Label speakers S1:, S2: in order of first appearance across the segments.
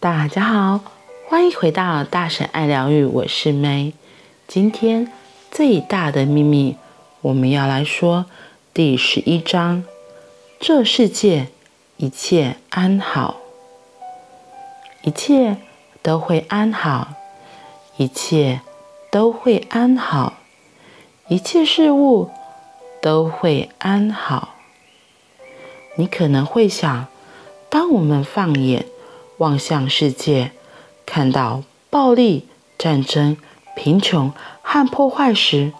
S1: 大家好，欢迎回到大婶爱疗愈，我是 May。今天最大的秘密，我们要来说第十一章：这世界一切安好，一切都会安好，一切都会安好，一切事物都会安好。你可能会想，当我们放眼望向世界，看到暴力、战争、贫穷和破坏时，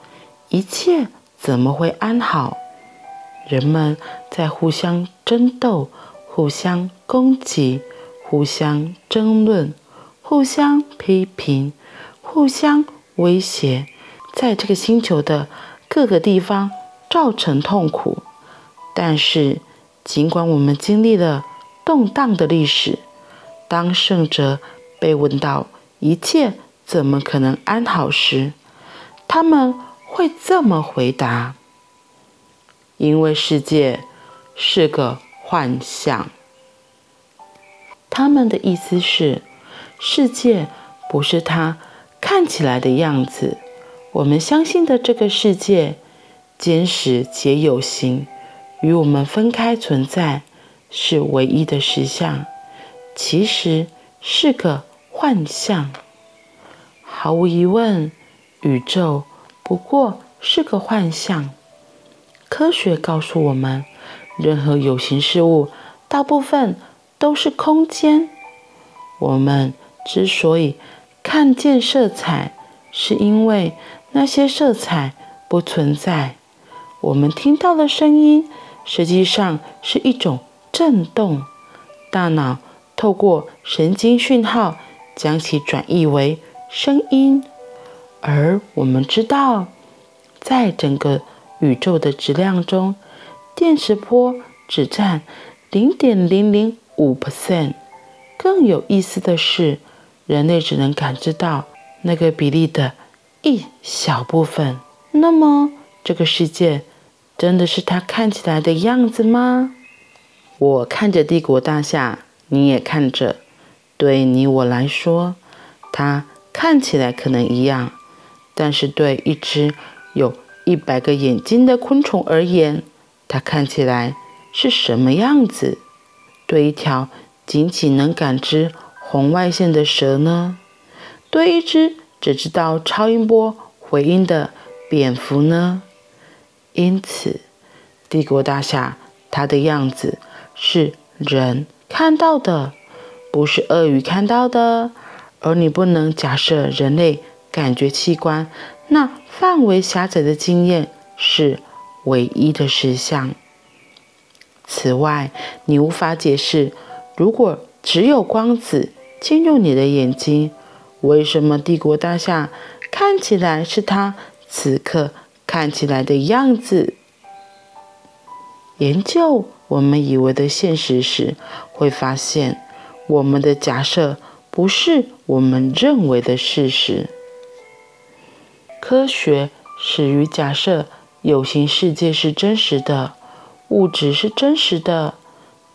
S1: 一切怎么会安好？人们在互相争斗、互相攻击、互相争论、互相批评、互相威胁，在这个星球的各个地方造成痛苦。但是，尽管我们经历了动荡的历史，当圣者被问到“一切怎么可能安好”时，他们会这么回答：“因为世界是个幻象。”他们的意思是，世界不是它看起来的样子。我们相信的这个世界，坚实且有形，与我们分开存在，是唯一的实相。其实是个幻象，毫无疑问，宇宙不过是个幻象。科学告诉我们，任何有形事物大部分都是空间。我们之所以看见色彩，是因为那些色彩不存在。我们听到的声音，实际上是一种震动，大脑。透过神经讯号将其转译为声音，而我们知道，在整个宇宙的质量中，电磁波只占零点零零五 percent。更有意思的是，人类只能感知到那个比例的一小部分。那么，这个世界真的是它看起来的样子吗？我看着帝国大厦。你也看着，对你我来说，它看起来可能一样，但是对一只有一百个眼睛的昆虫而言，它看起来是什么样子？对一条仅仅能感知红外线的蛇呢？对一只只知道超音波回音的蝙蝠呢？因此，帝国大厦它的样子是人。看到的不是鳄鱼看到的，而你不能假设人类感觉器官那范围狭窄的经验是唯一的实相。此外，你无法解释，如果只有光子进入你的眼睛，为什么帝国大厦看起来是它此刻看起来的样子？研究我们以为的现实时，会发现我们的假设不是我们认为的事实。科学始于假设有形世界是真实的，物质是真实的。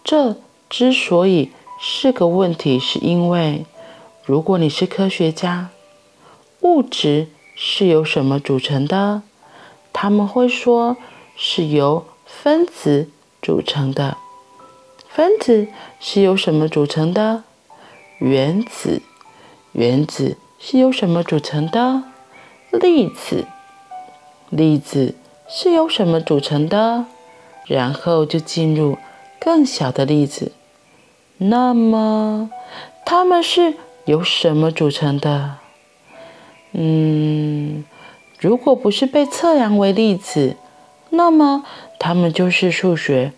S1: 这之所以是个问题，是因为如果你是科学家，物质是由什么组成的？他们会说是由。分子组成的。分子是由什么组成的？原子。原子是由什么组成的？粒子。粒子是由什么组成的？然后就进入更小的粒子。那么，它们是由什么组成的？嗯，如果不是被测量为粒子，那么。它们就是数学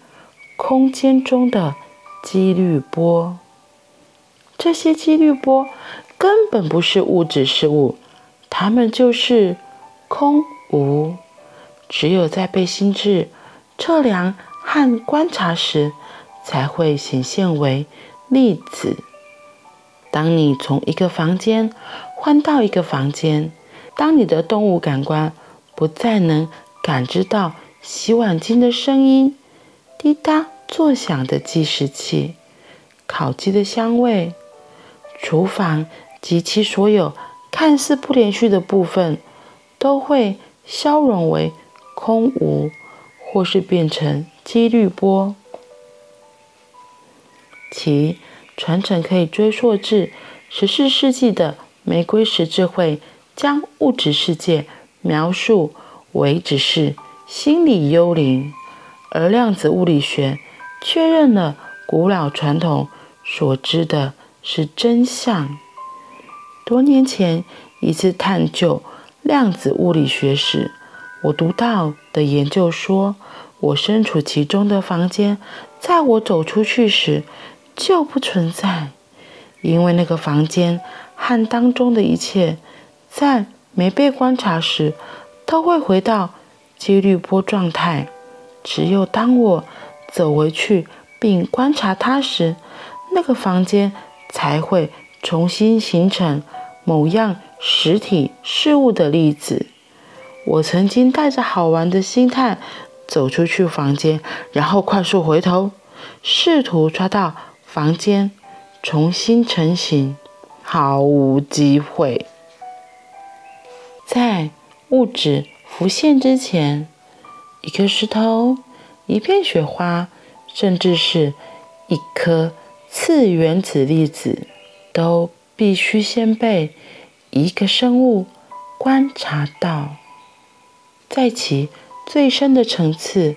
S1: 空间中的几率波。这些几率波根本不是物质事物，它们就是空无。只有在被心智测量和观察时，才会显现为粒子。当你从一个房间换到一个房间，当你的动物感官不再能感知到。洗碗机的声音，滴答作响的计时器，烤鸡的香味，厨房及其所有看似不连续的部分，都会消融为空无，或是变成几率波。其传承可以追溯至十四世纪的玫瑰十字会，将物质世界描述为只是心理幽灵，而量子物理学确认了古老传统所知的是真相。多年前一次探究量子物理学时，我读到的研究说，我身处其中的房间，在我走出去时就不存在，因为那个房间和当中的一切，在没被观察时都会回到几率波状态。只有当我走回去并观察它时，那个房间才会重新形成某样实体事物的例子。我曾经带着好玩的心态走出去房间，然后快速回头，试图抓到房间重新成型，毫无机会。在物质浮现之前，一颗石头、一片雪花，甚至是一颗次原子粒子，都必须先被一个生物观察到。在其最深的层次，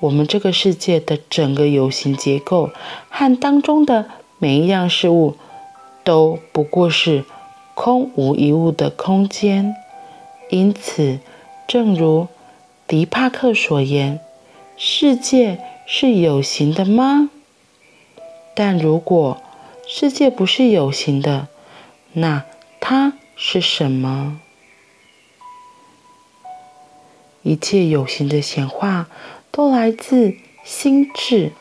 S1: 我们这个世界的整个有形结构和当中的每一样事物，都不过是空无一物的空间。因此，正如狄帕克所言，世界是有形的吗？但如果世界不是有形的，那它是什么？一切有形的显化都来自心智，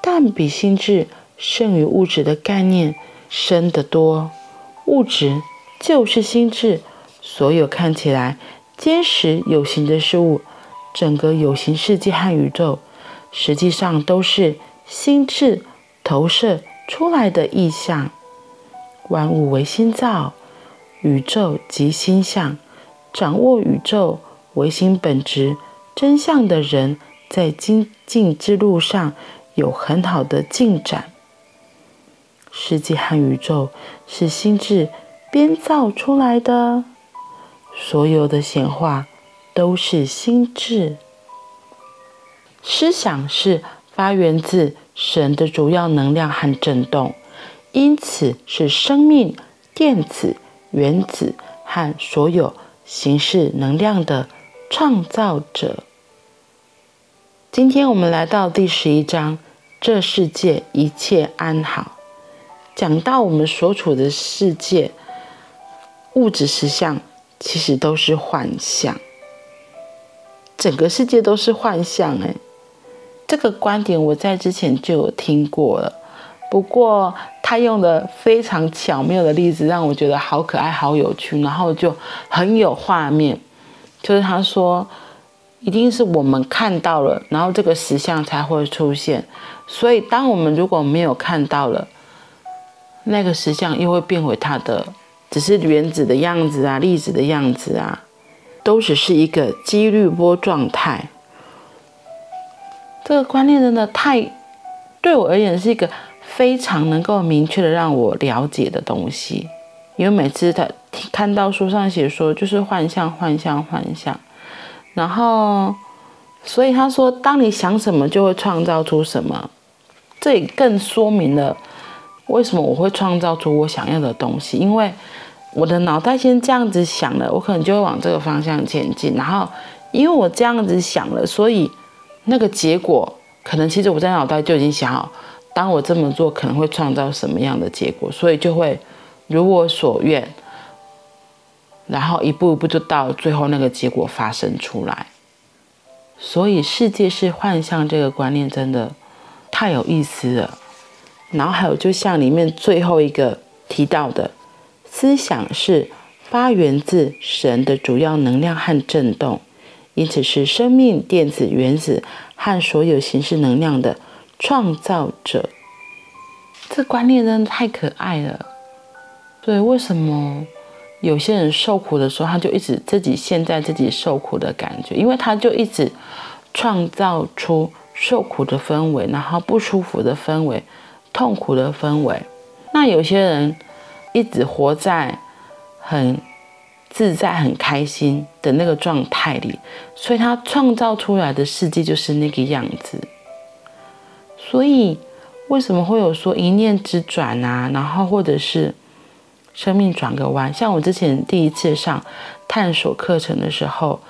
S1: 但比心智胜于物质的概念深得多。物质就是心智，所有看起来坚实有形的事物，整个有形世界和宇宙，实际上都是心智投射出来的意象。万物为心造，宇宙即心象，掌握宇宙。唯心本质真相的人，在精进之路上有很好的进展。世界和宇宙是心智编造出来的，所有的显化都是心智。思想是发源自神的主要能量和振动，因此是生命、电子、原子和所有形式能量的。创造者。今天我们来到第十一章，这世界一切安好。讲到我们所处的世界，物质实相其实都是幻象，整个世界都是幻象。哎，这个观点我在之前就有听过了，不过他用的非常巧妙的例子，让我觉得好可爱、好有趣，然后就很有画面。就是他说，一定是我们看到了，然后这个实像才会出现。所以，当我们如果没有看到了，那个实像又会变回它的，只是原子的样子啊，粒子的样子啊，都只是一个几率波状态。这个观念真的太，对我而言是一个非常能够明确的让我了解的东西。因为每次他看到书上写说，就是幻象、幻象、幻象，然后，所以他说，当你想什么，就会创造出什么。这也更说明了为什么我会创造出我想要的东西，因为我的脑袋先这样子想了，我可能就会往这个方向前进。然后，因为我这样子想了，所以那个结果可能其实我在脑袋就已经想好，当我这么做可能会创造什么样的结果，所以就会。如我所愿，然后一步一步就到最后那个结果发生出来。所以世界是幻象这个观念真的太有意思了。然后还有就像里面最后一个提到的，思想是发源自神的主要能量和振动，因此是生命、电子、原子和所有形式能量的创造者。这观念真的太可爱了。对，为什么有些人受苦的时候，他就一直自己陷在自己受苦的感觉？因为他就一直创造出受苦的氛围，然后不舒服的氛围，痛苦的氛围。那有些人一直活在很自在、很开心的那个状态里，所以他创造出来的世界就是那个样子。所以为什么会有说一念之转啊？然后或者是生命转个弯？像我之前第一次上探索课程的时候，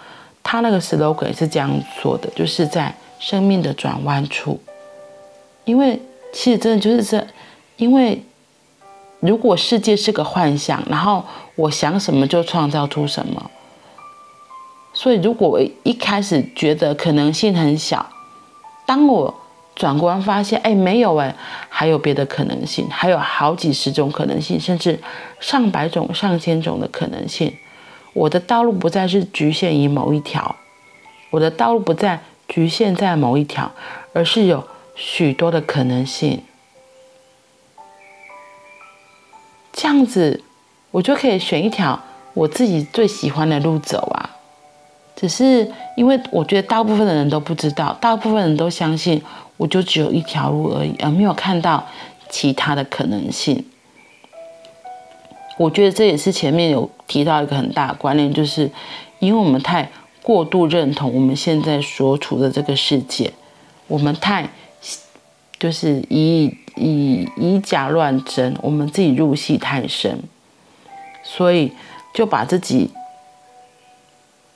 S1: 他那个 slogan 是这样做的，就是在生命的转弯处。因为其实真的就是这，因为。如果世界是个幻象，然后我想什么就创造出什么，所以如果我一开始觉得可能性很小，当我转过来发现，哎，没有哎，还有别的可能性，还有好几十种可能性，甚至上百种、上千种的可能性，我的道路不再是局限于某一条，我的道路不再局限在某一条，而是有许多的可能性。这样子，我就可以选一条我自己最喜欢的路走啊。只是因为我觉得大部分的人都不知道，大部分人都相信我就只有一条路而已，而没有看到其他的可能性。我觉得这也是前面有提到一个很大的观念，就是因为我们太过度认同我们现在所处的这个世界，我们太就是以。以以假乱真，我们自己入戏太深，所以就把自己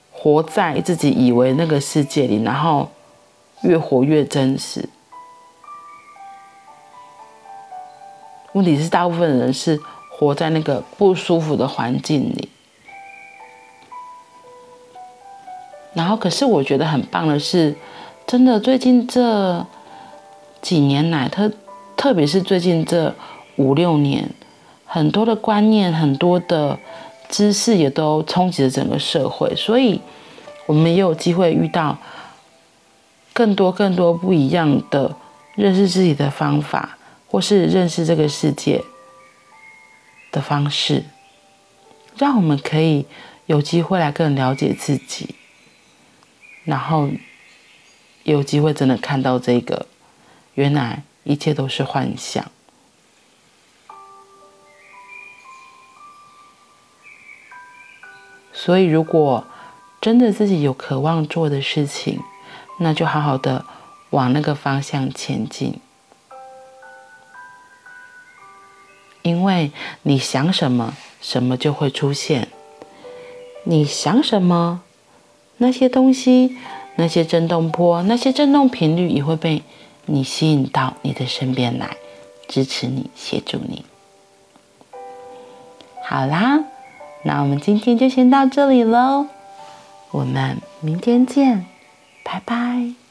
S1: 活在自己以为那个世界里，然后越活越真实。问题是，大部分人是活在那个不舒服的环境里。然后，可是我觉得很棒的是，真的最近这几年来，特。特别是最近这五六年，很多的观念、很多的知识也都冲击了整个社会，所以我们也有机会遇到更多、更多不一样的认识自己的方法，或是认识这个世界的方式，让我们可以有机会来更了解自己，然后有机会真的看到这个原来。一切都是幻想，所以如果真的自己有渴望做的事情，那就好好的往那个方向前进。因为你想什么，什么就会出现；你想什么，那些东西、那些震动波、那些震动频率也会被。你吸引到你的身边来，支持你，协助你。好啦，那我们今天就先到这里喽，我们明天见，拜拜。